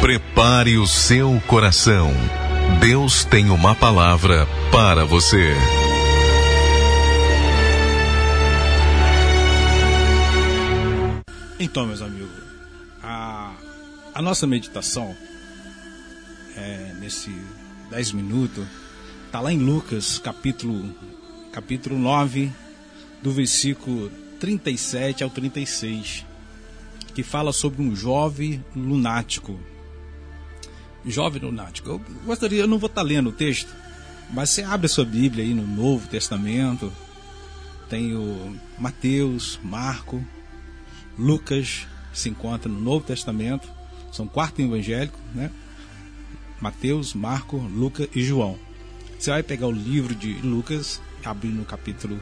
Prepare o seu coração. Deus tem uma palavra para você. Então, meus amigos, a, a nossa meditação é, nesse 10 minutos está lá em Lucas, capítulo, capítulo 9, do versículo 37 ao 36, que fala sobre um jovem lunático. Jovem lunático. Eu gostaria, eu não vou estar tá lendo o texto, mas você abre a sua Bíblia aí no Novo Testamento, tem o Mateus, Marco, Lucas se encontra no Novo Testamento, são quatro evangélicos, né? Mateus, Marco, Lucas e João. Você vai pegar o livro de Lucas, abrir no capítulo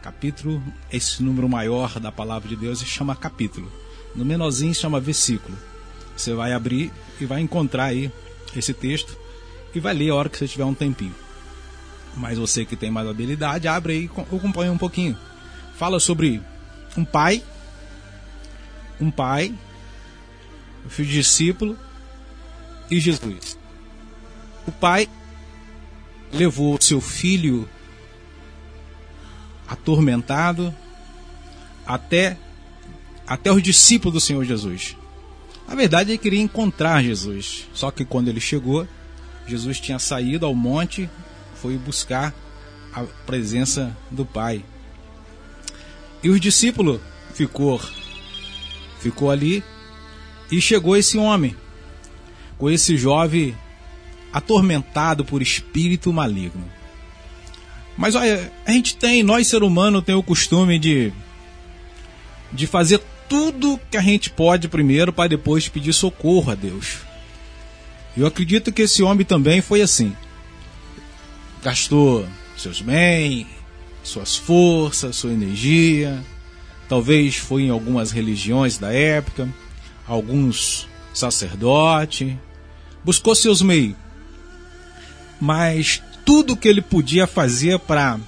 capítulo, esse número maior da palavra de Deus chama capítulo. No menorzinho chama versículo. Você vai abrir e vai encontrar aí esse texto e vai ler a hora que você tiver um tempinho. Mas você que tem mais habilidade, abre aí e acompanha um pouquinho. Fala sobre um pai, um pai, o filho discípulo e Jesus. O pai levou seu filho atormentado até até os discípulos do Senhor Jesus. Na verdade, ele queria encontrar Jesus. Só que quando ele chegou, Jesus tinha saído ao monte, foi buscar a presença do Pai. E os discípulos ficou ficou ali e chegou esse homem com esse jovem atormentado por espírito maligno. Mas olha, a gente tem, nós ser humano tem o costume de de fazer tudo que a gente pode primeiro para depois pedir socorro a Deus. Eu acredito que esse homem também foi assim. Gastou seus bens, suas forças, sua energia. Talvez foi em algumas religiões da época, alguns sacerdotes. Buscou seus meios mas tudo que ele podia fazer para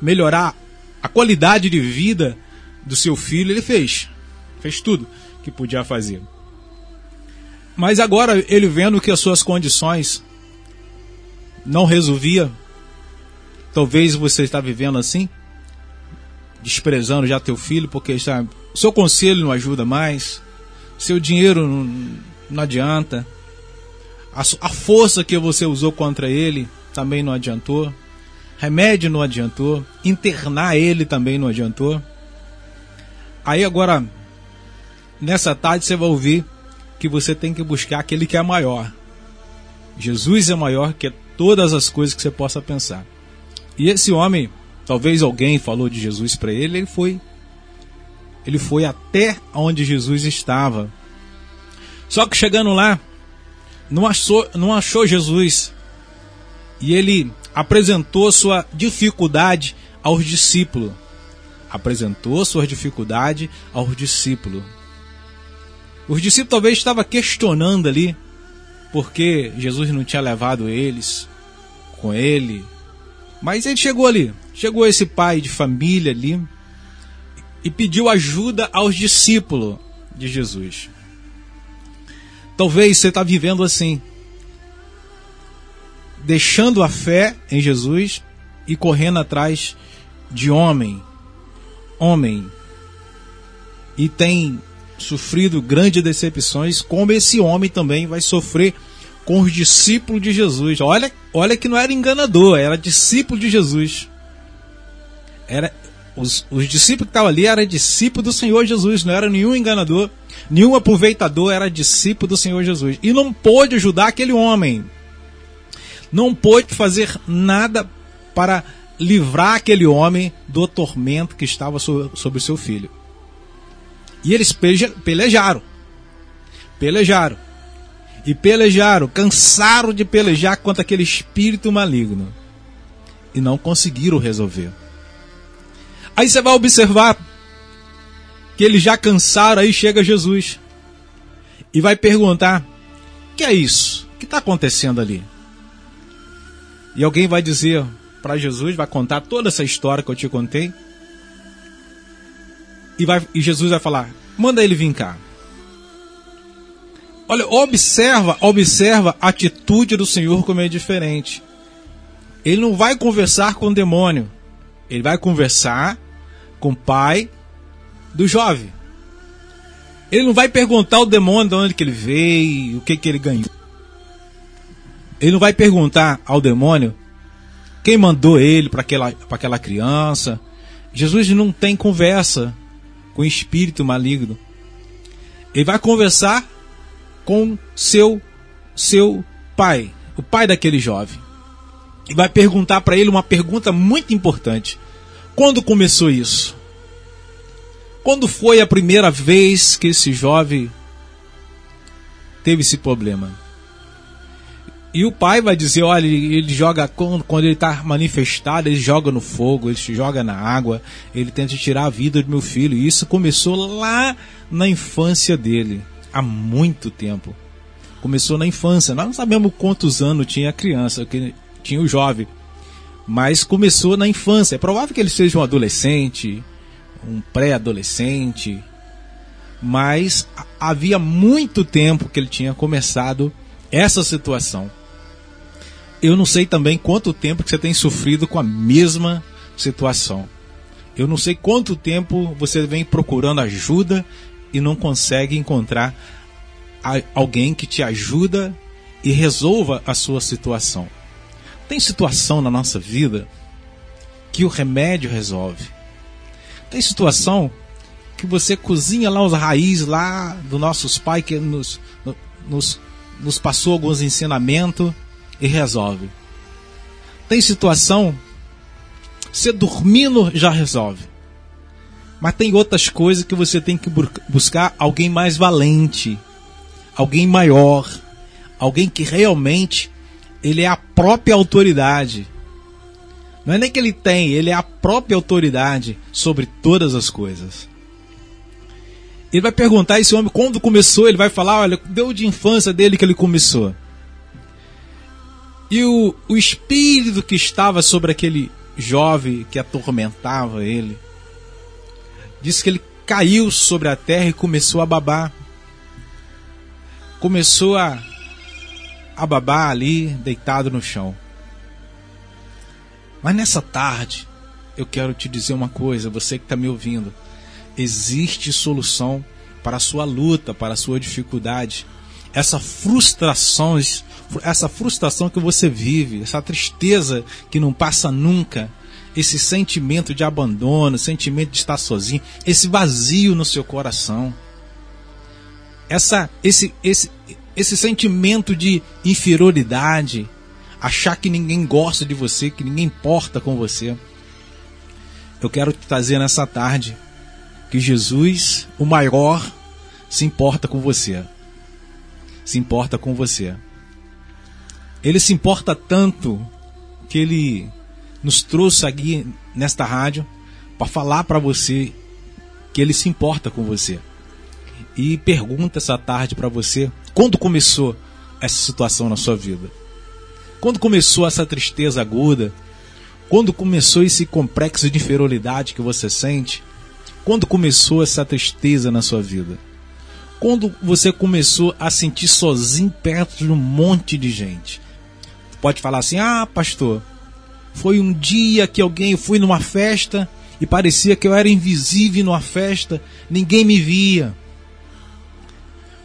melhorar a qualidade de vida do seu filho, ele fez. Fez tudo que podia fazer. Mas agora ele vendo que as suas condições não resolvia, talvez você está vivendo assim, desprezando já teu filho porque está, seu conselho não ajuda mais, seu dinheiro não, não adianta, a, a força que você usou contra ele também não adiantou. Remédio não adiantou. Internar ele também não adiantou. Aí agora, nessa tarde, você vai ouvir que você tem que buscar aquele que é maior. Jesus é maior que todas as coisas que você possa pensar. E esse homem, talvez alguém falou de Jesus para ele, ele foi ele foi até onde Jesus estava. Só que chegando lá, não achou, não achou Jesus. E ele apresentou sua dificuldade aos discípulos. Apresentou sua dificuldade aos discípulos. Os discípulos talvez estavam questionando ali porque Jesus não tinha levado eles com ele. Mas ele chegou ali, chegou esse pai de família ali e pediu ajuda aos discípulos de Jesus. Talvez você está vivendo assim, deixando a fé em Jesus e correndo atrás de homem, homem, e tem sofrido grandes decepções, como esse homem também vai sofrer com os discípulos de Jesus. Olha, olha que não era enganador, era discípulo de Jesus. Era os, os discípulos que estavam ali eram discípulos do Senhor Jesus, não era nenhum enganador. Nenhum aproveitador era discípulo do Senhor Jesus. E não pôde ajudar aquele homem. Não pôde fazer nada para livrar aquele homem do tormento que estava sobre o seu filho. E eles pelejaram. Pelejaram. E pelejaram, cansaram de pelejar contra aquele espírito maligno. E não conseguiram resolver. Aí você vai observar que eles já cansaram, aí chega Jesus e vai perguntar: que é isso? O que está acontecendo ali? E alguém vai dizer para Jesus, vai contar toda essa história que eu te contei. E, vai, e Jesus vai falar: manda ele vir cá. Olha, observa, observa a atitude do Senhor como é diferente. Ele não vai conversar com o demônio. Ele vai conversar com o pai do jovem. Ele não vai perguntar ao demônio de onde que ele veio, o que que ele ganhou. Ele não vai perguntar ao demônio quem mandou ele para aquela, aquela criança. Jesus não tem conversa com o espírito maligno. Ele vai conversar com seu seu pai, o pai daquele jovem. E vai perguntar para ele uma pergunta muito importante. Quando começou isso? Quando foi a primeira vez que esse jovem teve esse problema? E o pai vai dizer: olha, ele joga, quando, quando ele está manifestado, ele joga no fogo, ele joga na água, ele tenta tirar a vida do meu filho. E isso começou lá na infância dele, há muito tempo. Começou na infância. Nós não sabemos quantos anos tinha a criança, que tinha o jovem. Mas começou na infância. É provável que ele seja um adolescente, um pré-adolescente. Mas havia muito tempo que ele tinha começado essa situação. Eu não sei também quanto tempo que você tem sofrido com a mesma situação. Eu não sei quanto tempo você vem procurando ajuda e não consegue encontrar alguém que te ajuda e resolva a sua situação. Tem situação na nossa vida que o remédio resolve. Tem situação que você cozinha lá os raízes lá dos nossos pais que nos, nos, nos passou alguns ensinamentos e resolve. Tem situação, você dormindo já resolve. Mas tem outras coisas que você tem que buscar alguém mais valente, alguém maior, alguém que realmente ele é a própria autoridade. Não é nem que ele tem, ele é a própria autoridade sobre todas as coisas. Ele vai perguntar esse homem quando começou, ele vai falar, olha, deu de infância dele que ele começou. E o, o espírito que estava sobre aquele jovem que atormentava ele, disse que ele caiu sobre a terra e começou a babar. Começou a, a babar ali, deitado no chão. Mas nessa tarde, eu quero te dizer uma coisa, você que está me ouvindo. Existe solução para a sua luta, para a sua dificuldade. Essa frustrações essa frustração que você vive, essa tristeza que não passa nunca, esse sentimento de abandono, sentimento de estar sozinho, esse vazio no seu coração, essa, esse, esse, esse sentimento de inferioridade, achar que ninguém gosta de você, que ninguém importa com você. Eu quero te trazer nessa tarde que Jesus, o maior, se importa com você. Se importa com você. Ele se importa tanto que ele nos trouxe aqui nesta rádio para falar para você que ele se importa com você. E pergunta essa tarde para você quando começou essa situação na sua vida? Quando começou essa tristeza aguda? Quando começou esse complexo de inferioridade que você sente? Quando começou essa tristeza na sua vida? Quando você começou a sentir sozinho perto de um monte de gente? Pode falar assim: ah, pastor, foi um dia que alguém fui numa festa e parecia que eu era invisível numa festa, ninguém me via.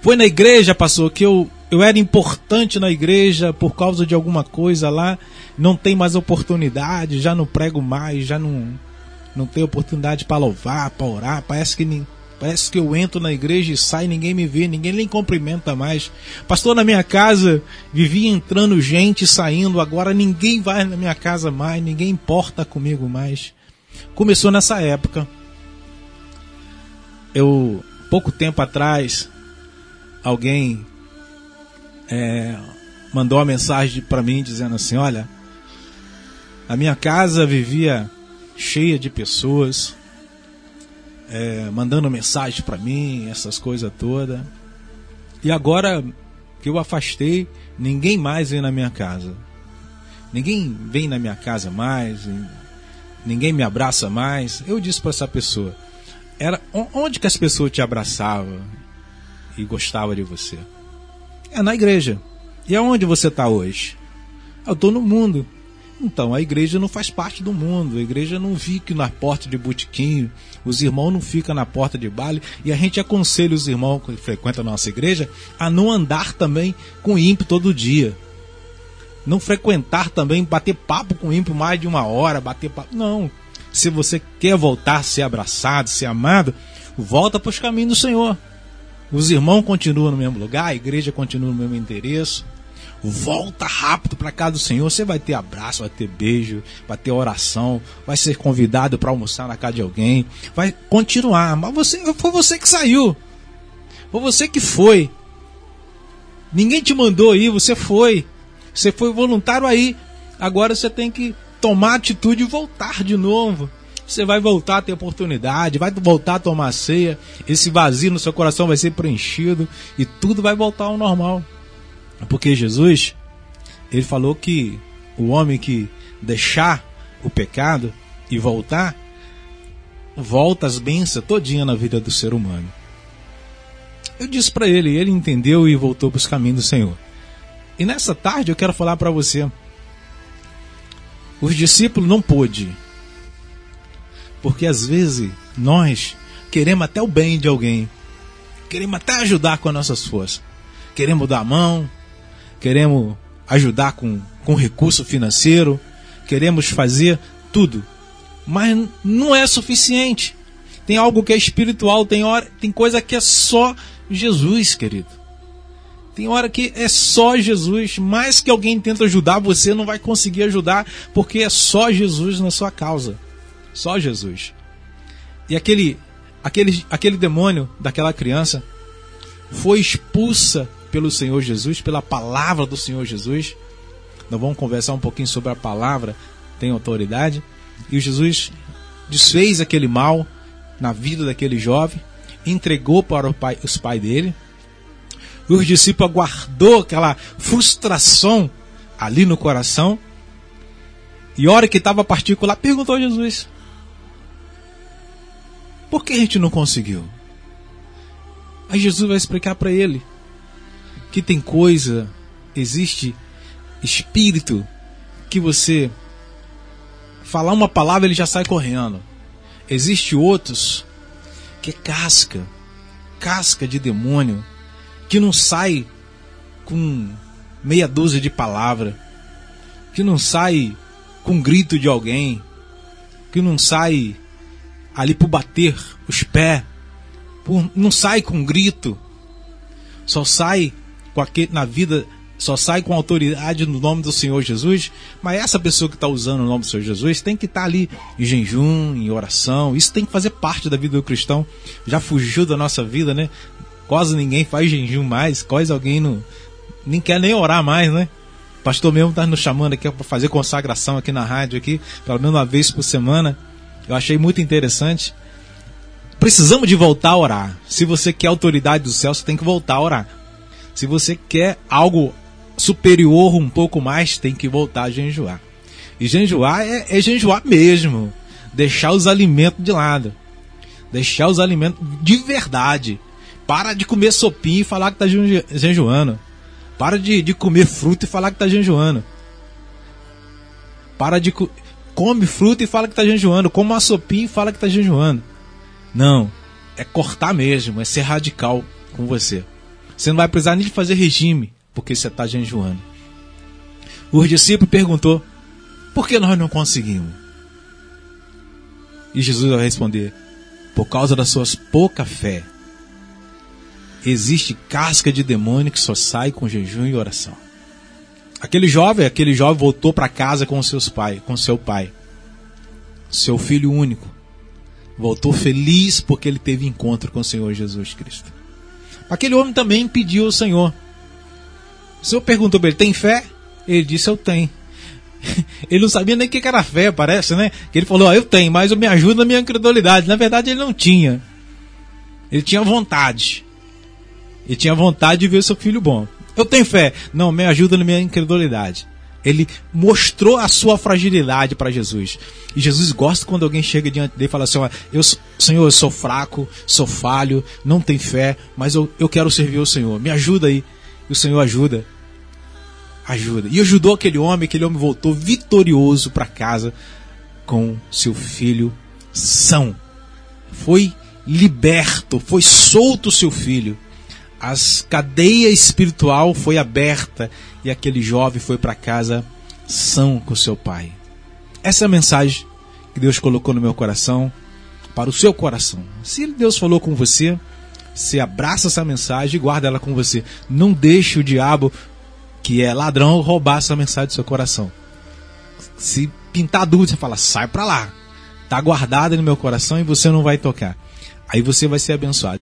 Foi na igreja, pastor, que eu, eu era importante na igreja por causa de alguma coisa lá, não tem mais oportunidade, já não prego mais, já não, não tem oportunidade para louvar, para orar, parece que nem, Parece que eu entro na igreja e saio, ninguém me vê, ninguém nem cumprimenta mais. Pastor, na minha casa vivia entrando gente, saindo, agora ninguém vai na minha casa mais, ninguém importa comigo mais. Começou nessa época. Eu, pouco tempo atrás, alguém é, mandou uma mensagem para mim dizendo assim: Olha, a minha casa vivia cheia de pessoas é, mandando mensagem para mim, essas coisas todas. E agora que eu afastei, ninguém mais vem na minha casa. Ninguém vem na minha casa mais, ninguém me abraça mais. Eu disse para essa pessoa: era onde que as pessoas te abraçavam e gostavam de você? É na igreja. E aonde você está hoje? Eu estou no mundo. Então, a igreja não faz parte do mundo, a igreja não fica na porta de botiquinho, os irmãos não ficam na porta de baile, e a gente aconselha os irmãos que frequentam a nossa igreja a não andar também com ímpio todo dia. Não frequentar também, bater papo com ímpio mais de uma hora, bater papo. Não. Se você quer voltar a ser abraçado, ser amado, volta para os caminhos do Senhor. Os irmãos continuam no mesmo lugar, a igreja continua no mesmo endereço volta rápido para casa do Senhor. Você vai ter abraço, vai ter beijo, vai ter oração, vai ser convidado para almoçar na casa de alguém, vai continuar. Mas você, foi você que saiu, foi você que foi. Ninguém te mandou aí, você foi. Você foi voluntário aí. Agora você tem que tomar atitude e voltar de novo. Você vai voltar a ter oportunidade, vai voltar a tomar ceia. Esse vazio no seu coração vai ser preenchido e tudo vai voltar ao normal. Porque Jesus, ele falou que o homem que deixar o pecado e voltar, volta as bênçãos todinha na vida do ser humano. Eu disse para ele, ele entendeu e voltou para os caminhos do Senhor. E nessa tarde eu quero falar para você. Os discípulos não pôde. Porque às vezes nós queremos até o bem de alguém. Queremos até ajudar com as nossas forças. Queremos dar a mão, queremos ajudar com, com recurso financeiro, queremos fazer tudo. Mas não é suficiente. Tem algo que é espiritual, tem, hora, tem coisa que é só Jesus, querido. Tem hora que é só Jesus. Mais que alguém tenta ajudar, você não vai conseguir ajudar, porque é só Jesus na sua causa. Só Jesus. E aquele, aquele, aquele demônio daquela criança foi expulsa pelo Senhor Jesus, pela palavra do Senhor Jesus. Nós vamos conversar um pouquinho sobre a palavra, tem autoridade. E Jesus desfez aquele mal na vida daquele jovem, entregou para pai, os pais dele. E os discípulos aguardou aquela frustração ali no coração. E hora que estava particular, perguntou a Jesus: Por que a gente não conseguiu? Aí Jesus vai explicar para ele que tem coisa, existe espírito que você falar uma palavra ele já sai correndo. Existe outros que é casca, casca de demônio, que não sai com meia dúzia de palavra, que não sai com grito de alguém, que não sai ali por bater os pés, por, não sai com grito, só sai com aquele, na vida só sai com autoridade no nome do Senhor Jesus, mas essa pessoa que está usando o nome do Senhor Jesus tem que estar tá ali em jejum, em oração, isso tem que fazer parte da vida do cristão. Já fugiu da nossa vida, né? Quase ninguém faz jejum mais, quase alguém não nem quer nem orar mais, né? O pastor mesmo está nos chamando aqui para fazer consagração aqui na rádio aqui, pelo menos uma vez por semana. Eu achei muito interessante. Precisamos de voltar a orar. Se você quer autoridade do céu, você tem que voltar a orar. Se você quer algo superior um pouco mais, tem que voltar a jejuar. E jejuar é, é jejuar mesmo. Deixar os alimentos de lado. Deixar os alimentos de verdade. Para de comer sopinha e falar que está jejuando. Para de, de comer fruta e falar que está jejuando. Para de co come fruta e fala que está jejuando. Come uma sopinha e fala que está jejuando. Não. É cortar mesmo. É ser radical com você. Você não vai precisar nem de fazer regime, porque você está jejuando. O discípulo perguntou: por que nós não conseguimos? E Jesus vai responder: por causa das suas pouca fé. Existe casca de demônio que só sai com jejum e oração. Aquele jovem, aquele jovem voltou para casa com seus pais, com seu pai, seu filho único. Voltou feliz porque ele teve encontro com o Senhor Jesus Cristo. Aquele homem também pediu ao Senhor. O Senhor perguntou para ele: tem fé? Ele disse: eu tenho. Ele não sabia nem o que era fé, parece, né? Que ele falou: eu tenho, mas eu me ajudo na minha incredulidade. Na verdade, ele não tinha. Ele tinha vontade. Ele tinha vontade de ver seu filho bom. Eu tenho fé. Não, me ajuda na minha incredulidade. Ele mostrou a sua fragilidade para Jesus. E Jesus gosta quando alguém chega diante dele e fala assim: eu, Senhor, eu sou fraco, sou falho, não tenho fé, mas eu, eu quero servir o Senhor. Me ajuda aí. E o Senhor ajuda. Ajuda. E ajudou aquele homem, aquele homem voltou vitorioso para casa com seu filho são. Foi liberto, foi solto o seu filho. As cadeia espiritual foi aberta e aquele jovem foi para casa são com seu pai. Essa é a mensagem que Deus colocou no meu coração para o seu coração. Se Deus falou com você, você abraça essa mensagem e guarda ela com você. Não deixe o diabo, que é ladrão, roubar essa mensagem do seu coração. Se pintar dúvida, você fala, sai para lá. Tá guardada no meu coração e você não vai tocar. Aí você vai ser abençoado.